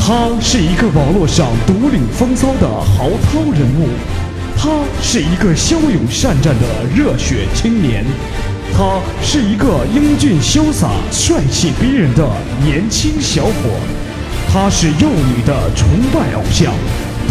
他是一个网络上独领风骚的豪涛人物，他是一个骁勇善战的热血青年，他是一个英俊潇洒、帅气逼人的年轻小伙，他是幼女的崇拜偶像，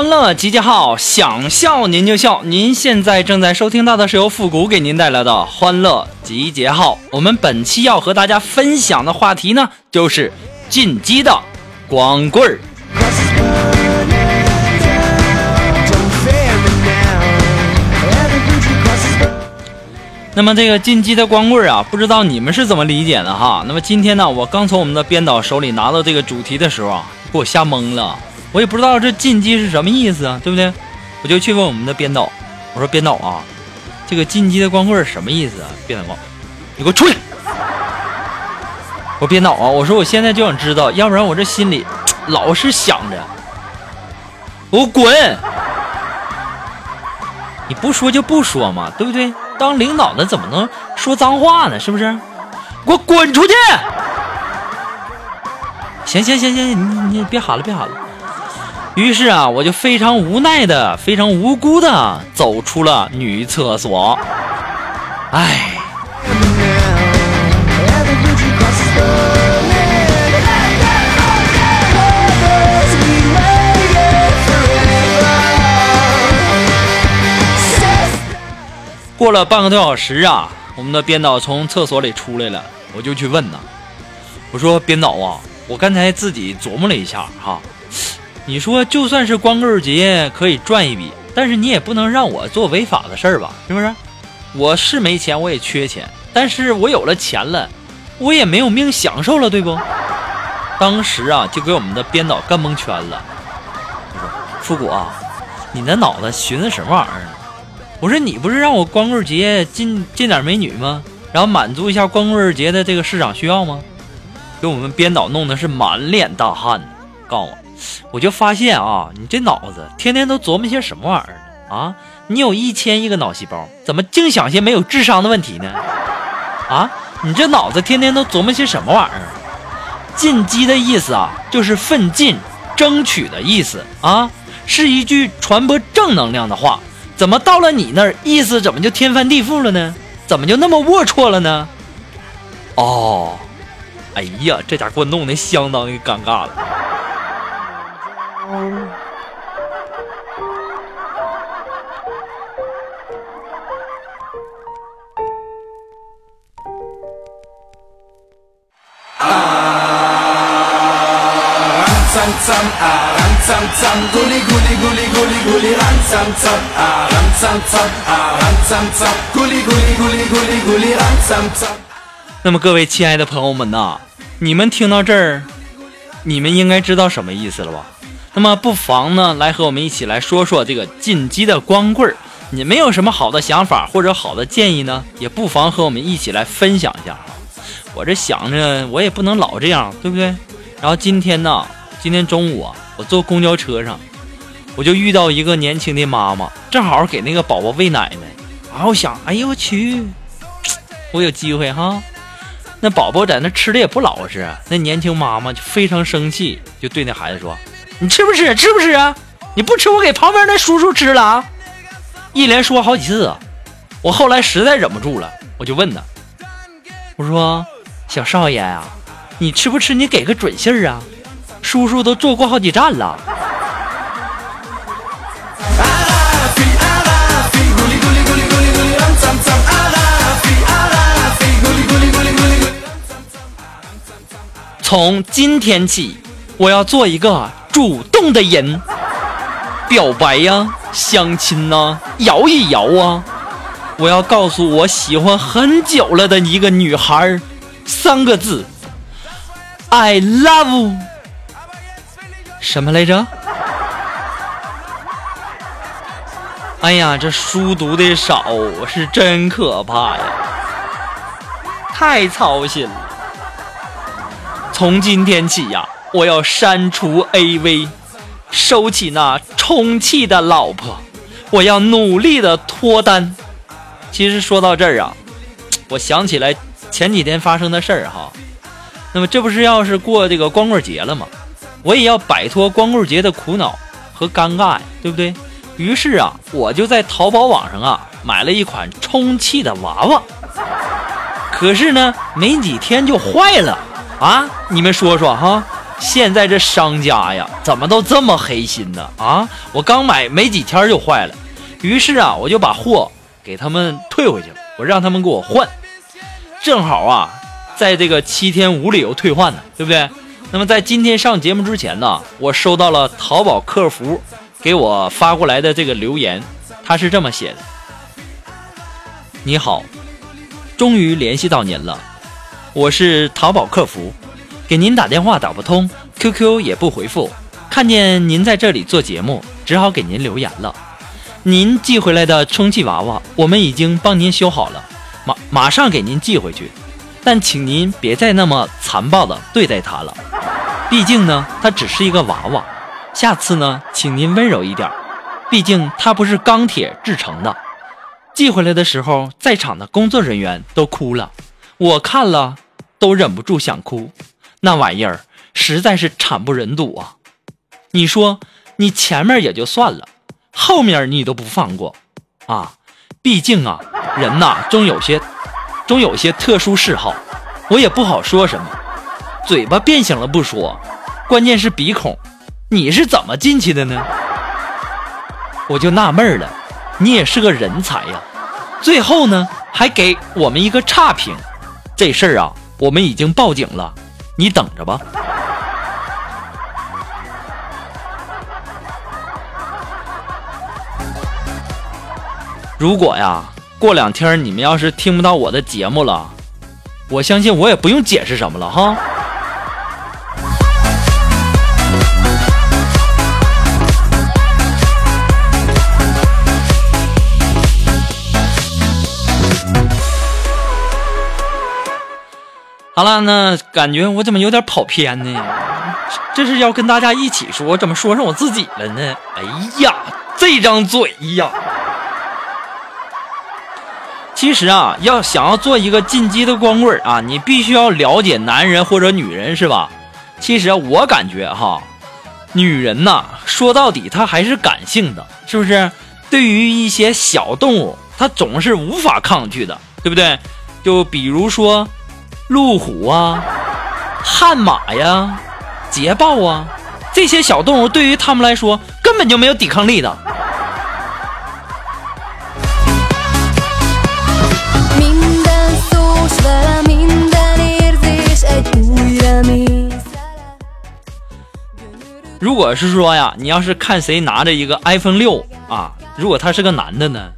欢乐集结号，想笑您就笑。您现在正在收听到的是由复古给您带来的欢乐集结号。我们本期要和大家分享的话题呢，就是进击的光棍儿。那么这个进击的光棍儿啊，不知道你们是怎么理解的哈？那么今天呢，我刚从我们的编导手里拿到这个主题的时候啊，给我吓懵了。我也不知道这进击是什么意思啊，对不对？我就去问我们的编导，我说编导啊，这个进击的光棍什么意思啊？编导，你给我出去！我编导啊，我说我现在就想知道，要不然我这心里 老是想着，我滚！你不说就不说嘛，对不对？当领导的怎么能说脏话呢？是不是？给我滚出去！行行行行，你你别喊了，别喊了。于是啊，我就非常无奈的、非常无辜的走出了女厕所。唉。过了半个多小时啊，我们的编导从厕所里出来了，我就去问呐，我说编导啊，我刚才自己琢磨了一下哈。你说就算是光棍节可以赚一笔，但是你也不能让我做违法的事儿吧？是不是？我是没钱，我也缺钱，但是我有了钱了，我也没有命享受了，对不？当时啊，就给我们的编导干蒙圈了。我说：“复古啊，你那脑子寻思什么玩意儿呢？”我说：“你不是让我光棍节进进点美女吗？然后满足一下光棍节的这个市场需要吗？”给我们编导弄的是满脸大汗，告诉我。我就发现啊，你这脑子天天都琢磨些什么玩意儿呢？啊，你有一千亿个脑细胞，怎么净想些没有智商的问题呢？啊，你这脑子天天都琢磨些什么玩意儿？进击的意思啊，就是奋进、争取的意思啊，是一句传播正能量的话。怎么到了你那儿，意思怎么就天翻地覆了呢？怎么就那么龌龊了呢？哦，哎呀，这家给我弄得相当于尴尬了。那么各位亲爱的朋友们呐，你们听到这儿，你们应该知道什么意思了吧？那么不妨呢，来和我们一起来说说这个进击的光棍儿。你们有什么好的想法或者好的建议呢？也不妨和我们一起来分享一下。我这想着，我也不能老这样，对不对？然后今天呢，今天中午啊，我坐公交车上，我就遇到一个年轻的妈妈，正好给那个宝宝喂奶呢。然后我想，哎呦我去，我有机会哈。那宝宝在那吃的也不老实，那年轻妈妈就非常生气，就对那孩子说：“你吃不吃？吃不吃啊？你不吃，我给旁边那叔叔吃了啊！”一连说好几次啊。我后来实在忍不住了，我就问他：“我说，小少爷啊，你吃不吃？你给个准信儿啊！叔叔都坐过好几站了。”从今天起，我要做一个主动的人，表白呀，相亲呐，摇一摇啊！我要告诉我喜欢很久了的一个女孩，三个字：I love。什么来着？哎呀，这书读的少是真可怕呀，太操心了。从今天起呀，我要删除 AV，收起那充气的老婆，我要努力的脱单。其实说到这儿啊，我想起来前几天发生的事儿哈。那么这不是要是过这个光棍节了吗？我也要摆脱光棍节的苦恼和尴尬呀，对不对？于是啊，我就在淘宝网上啊买了一款充气的娃娃，可是呢，没几天就坏了。啊，你们说说哈，现在这商家呀，怎么都这么黑心呢？啊，我刚买没几天就坏了，于是啊，我就把货给他们退回去了，我让他们给我换。正好啊，在这个七天无理由退换呢，对不对？那么在今天上节目之前呢，我收到了淘宝客服给我发过来的这个留言，他是这么写的：你好，终于联系到您了。我是淘宝客服，给您打电话打不通，QQ 也不回复。看见您在这里做节目，只好给您留言了。您寄回来的充气娃娃，我们已经帮您修好了，马马上给您寄回去。但请您别再那么残暴的对待它了，毕竟呢，它只是一个娃娃。下次呢，请您温柔一点，毕竟它不是钢铁制成的。寄回来的时候，在场的工作人员都哭了。我看了都忍不住想哭，那玩意儿实在是惨不忍睹啊！你说你前面也就算了，后面你都不放过啊！毕竟啊，人呐终有些，终有些特殊嗜好，我也不好说什么。嘴巴变形了不说，关键是鼻孔，你是怎么进去的呢？我就纳闷了，你也是个人才呀！最后呢，还给我们一个差评。这事儿啊，我们已经报警了，你等着吧。如果呀，过两天你们要是听不到我的节目了，我相信我也不用解释什么了哈。好了，那感觉我怎么有点跑偏呢？这是要跟大家一起说，怎么说上我自己了呢？哎呀，这张嘴呀！其实啊，要想要做一个进击的光棍啊，你必须要了解男人或者女人，是吧？其实我感觉哈，女人呐，说到底她还是感性的，是不是？对于一些小动物，她总是无法抗拒的，对不对？就比如说路虎啊、悍马呀、捷豹啊，这些小动物对于他们来说根本就没有抵抗力的。如果是说呀，你要是看谁拿着一个 iPhone 六啊，如果他是个男的呢，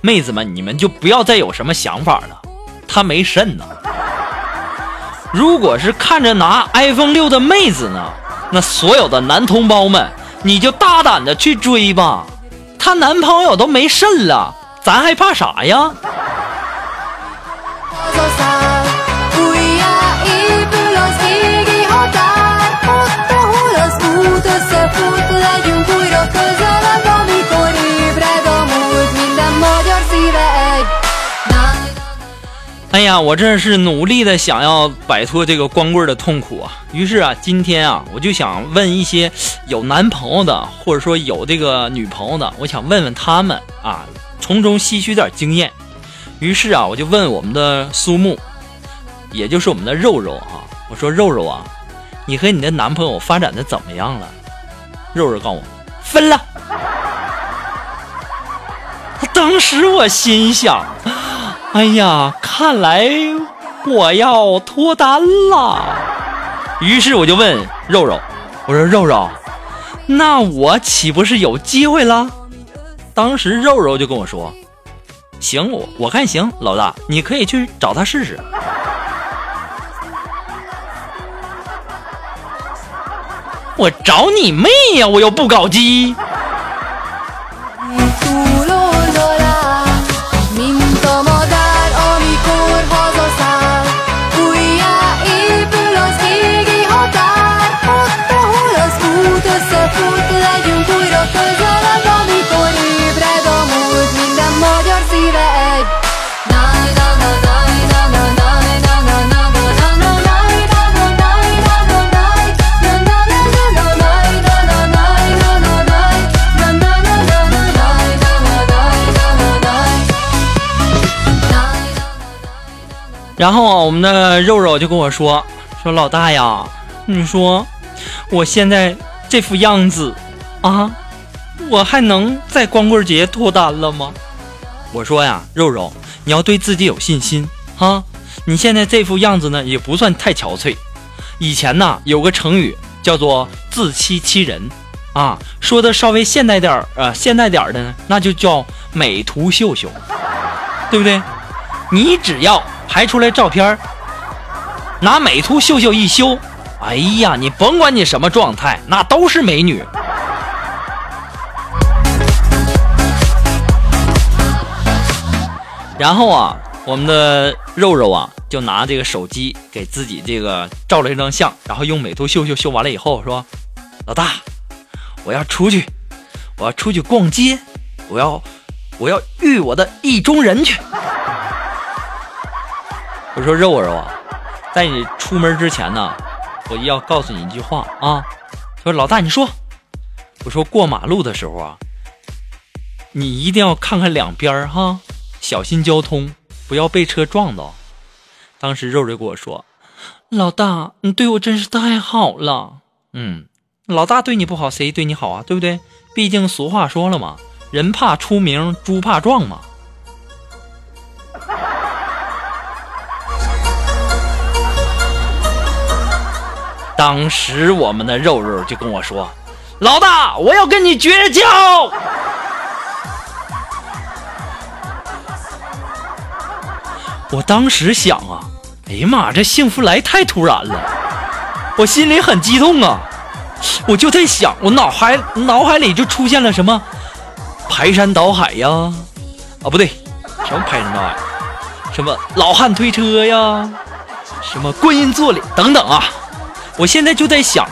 妹子们你们就不要再有什么想法了，他没肾呢。如果是看着拿 iPhone 六的妹子呢，那所有的男同胞们，你就大胆的去追吧，她男朋友都没肾了，咱还怕啥呀？哎呀，我这是努力的想要摆脱这个光棍的痛苦啊！于是啊，今天啊，我就想问一些有男朋友的，或者说有这个女朋友的，我想问问他们啊，从中吸取点经验。于是啊，我就问我们的苏木，也就是我们的肉肉啊，我说肉肉啊，你和你的男朋友发展的怎么样了？肉肉告诉我，分了。当时我心想。哎呀，看来我要脱单了。于是我就问肉肉：“我说肉肉，那我岂不是有机会了？”当时肉肉就跟我说：“行，我我看行，老大，你可以去找他试试。”我找你妹呀！我又不搞基。然后啊，我们的肉肉就跟我说：“说老大呀，你说我现在这副样子啊，我还能在光棍节脱单了吗？”我说呀，肉肉，你要对自己有信心啊！你现在这副样子呢，也不算太憔悴。以前呢，有个成语叫做自欺欺人啊，说的稍微现代点儿啊，现代点儿的呢，那就叫美图秀秀，对不对？你只要。拍出来照片拿美图秀秀一修，哎呀，你甭管你什么状态，那都是美女。然后啊，我们的肉肉啊，就拿这个手机给自己这个照了一张相，然后用美图秀秀修完了以后说：“老大，我要出去，我要出去逛街，我要我要遇我的意中人去。”我说肉肉啊，在你出门之前呢，我要告诉你一句话啊。说老大，你说，我说过马路的时候啊，你一定要看看两边哈，小心交通，不要被车撞到。当时肉肉跟我说，老大，你对我真是太好了。嗯，老大对你不好，谁对你好啊？对不对？毕竟俗话说了嘛，人怕出名，猪怕壮嘛。当时我们的肉肉就跟我说：“老大，我要跟你绝交。”我当时想啊，哎呀妈，这幸福来太突然了，我心里很激动啊，我就在想，我脑海脑海里就出现了什么排山倒海呀，啊不对，什么排山倒海，什么老汉推车呀，什么观音坐莲等等啊。我现在就在想，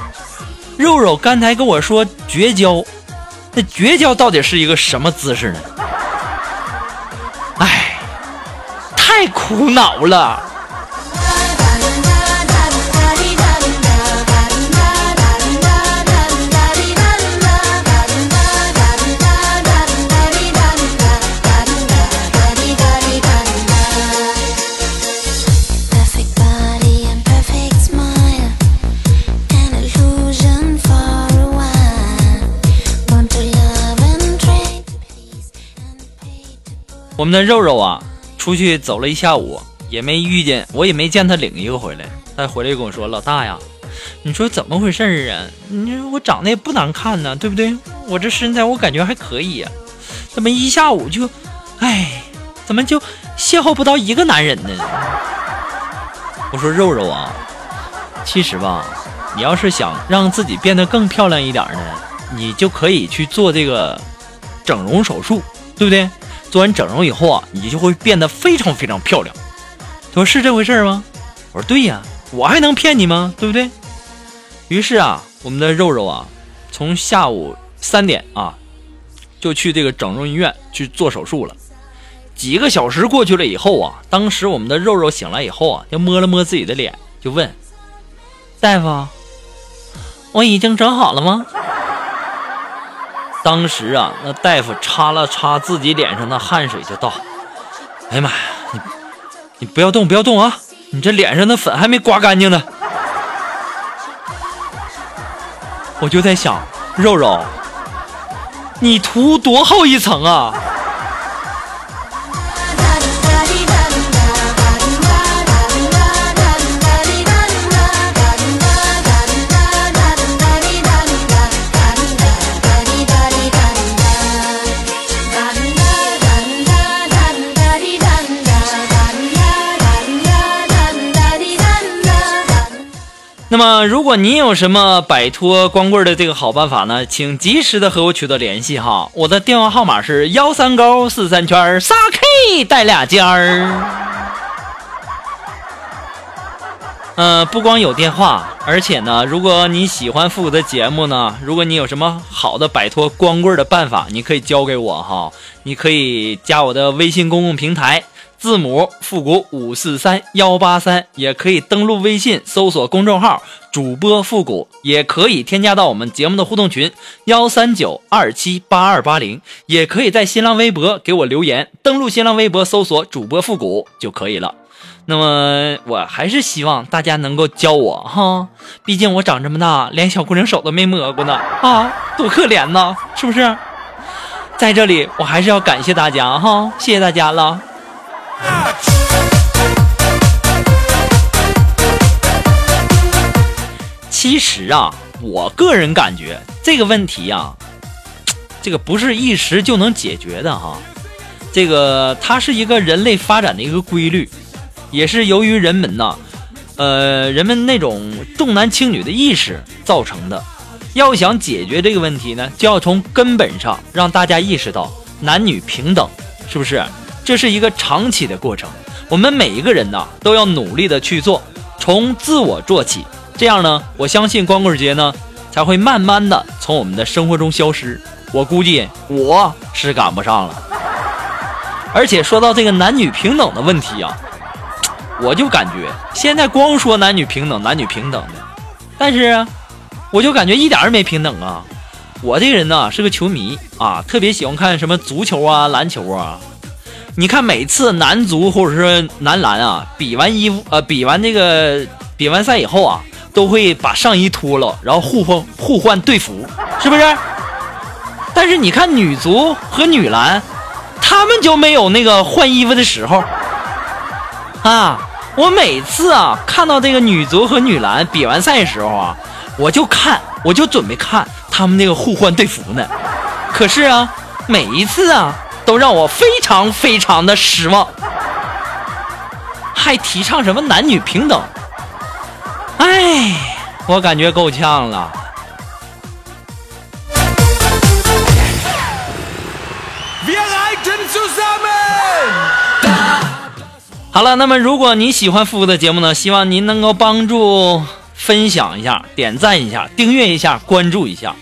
肉肉刚才跟我说绝交，那绝交到底是一个什么姿势呢？哎，太苦恼了。我们的肉肉啊，出去走了一下午，也没遇见，我也没见他领一个回来。他回来跟我说：“老大呀，你说怎么回事啊？你说我长得也不难看呢，对不对？我这身材我感觉还可以呀，怎么一下午就，哎，怎么就邂逅不到一个男人呢？”我说：“肉肉啊，其实吧，你要是想让自己变得更漂亮一点呢，你就可以去做这个整容手术，对不对？”做完整容以后啊，你就会变得非常非常漂亮。他说是这回事吗？我说对呀，我还能骗你吗？对不对？于是啊，我们的肉肉啊，从下午三点啊，就去这个整容医院去做手术了。几个小时过去了以后啊，当时我们的肉肉醒来以后啊，就摸了摸自己的脸，就问大夫：“我已经整好了吗？”当时啊，那大夫擦了擦自己脸上的汗水，就道：“哎呀妈呀，你你不要动，不要动啊！你这脸上的粉还没刮干净呢。”我就在想，肉肉，你涂多厚一层啊？果您有什么摆脱光棍的这个好办法呢？请及时的和我取得联系哈。我的电话号码是幺三勾四三圈仨 K 带俩尖儿。嗯，不光有电话，而且呢，如果你喜欢复古的节目呢，如果你有什么好的摆脱光棍的办法，你可以教给我哈。你可以加我的微信公共平台。字母复古五四三幺八三，也可以登录微信搜索公众号主播复古，也可以添加到我们节目的互动群幺三九二七八二八零，也可以在新浪微博给我留言，登录新浪微博搜索主播复古就可以了。那么我还是希望大家能够教我哈，毕竟我长这么大连小姑娘手都没摸过呢啊，多可怜呐，是不是？在这里我还是要感谢大家哈，谢谢大家了。其实啊，我个人感觉这个问题呀，这个不是一时就能解决的哈。这个它是一个人类发展的一个规律，也是由于人们呐，呃，人们那种重男轻女的意识造成的。要想解决这个问题呢，就要从根本上让大家意识到男女平等，是不是？这是一个长期的过程，我们每一个人呢都要努力的去做，从自我做起，这样呢，我相信光棍节呢才会慢慢的从我们的生活中消失。我估计我是赶不上了。而且说到这个男女平等的问题啊，我就感觉现在光说男女平等，男女平等的，但是我就感觉一点儿没平等啊。我这人呢是个球迷啊，特别喜欢看什么足球啊、篮球啊。你看，每次男足或者是男篮啊，比完衣服，呃，比完这个比完赛以后啊，都会把上衣脱了，然后互换互换队服，是不是？但是你看女足和女篮，他们就没有那个换衣服的时候啊。我每次啊看到这个女足和女篮比完赛的时候啊，我就看，我就准备看他们那个互换队服呢。可是啊，每一次啊。都让我非常非常的失望，还提倡什么男女平等？哎，我感觉够呛了。好了，那么如果你喜欢复古的节目呢，希望您能够帮助分享一下、点赞一下、订阅一下、关注一下。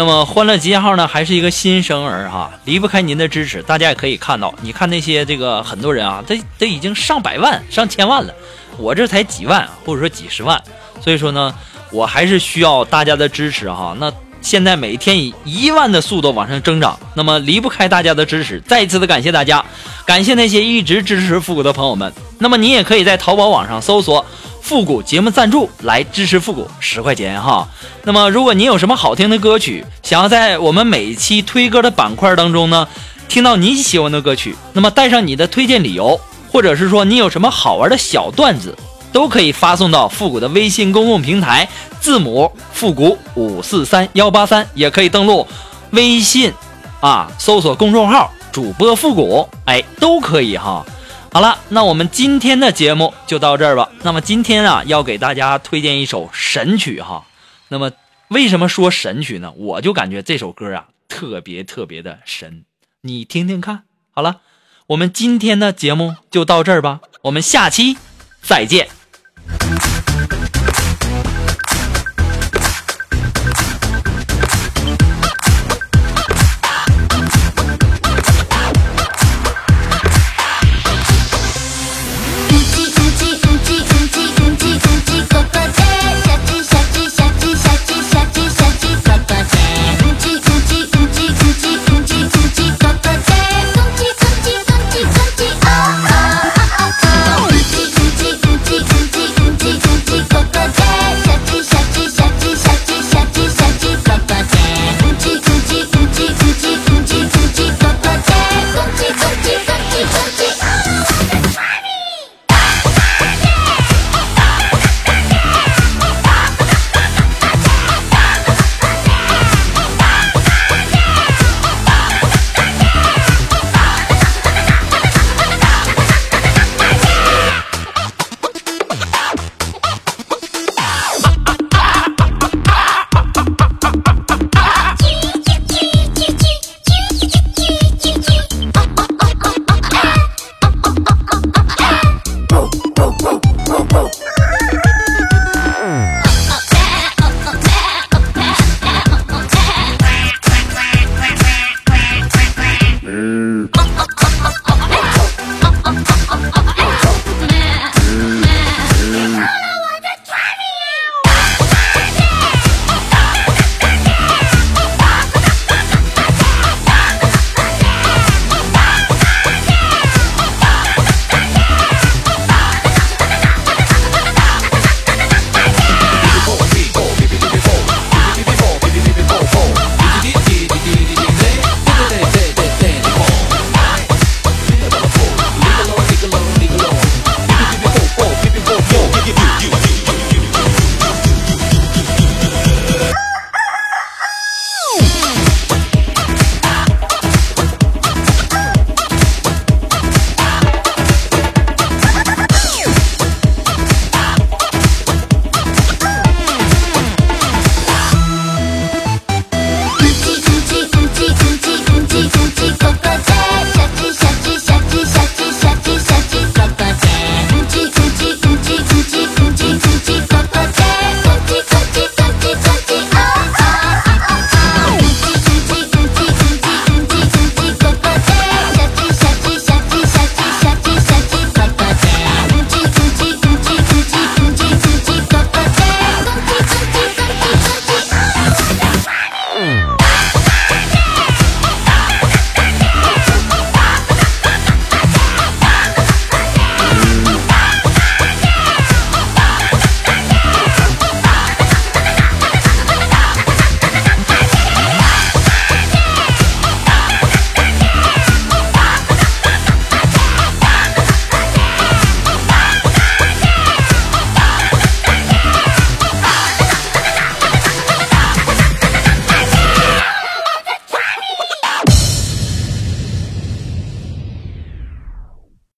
那么欢乐集结号呢，还是一个新生儿哈，离不开您的支持。大家也可以看到，你看那些这个很多人啊，他他已经上百万、上千万了，我这才几万或者说几十万，所以说呢，我还是需要大家的支持哈。那现在每天以一万的速度往上增长，那么离不开大家的支持。再一次的感谢大家，感谢那些一直支持复古的朋友们。那么你也可以在淘宝网上搜索。复古节目赞助来支持复古十块钱哈。那么，如果您有什么好听的歌曲，想要在我们每一期推歌的板块当中呢，听到你喜欢的歌曲，那么带上你的推荐理由，或者是说你有什么好玩的小段子，都可以发送到复古的微信公共平台，字母复古五四三幺八三，也可以登录微信啊，搜索公众号主播复古，哎，都可以哈。好了，那我们今天的节目就到这儿吧。那么今天啊，要给大家推荐一首神曲哈。那么为什么说神曲呢？我就感觉这首歌啊特别特别的神，你听听看。好了，我们今天的节目就到这儿吧，我们下期再见。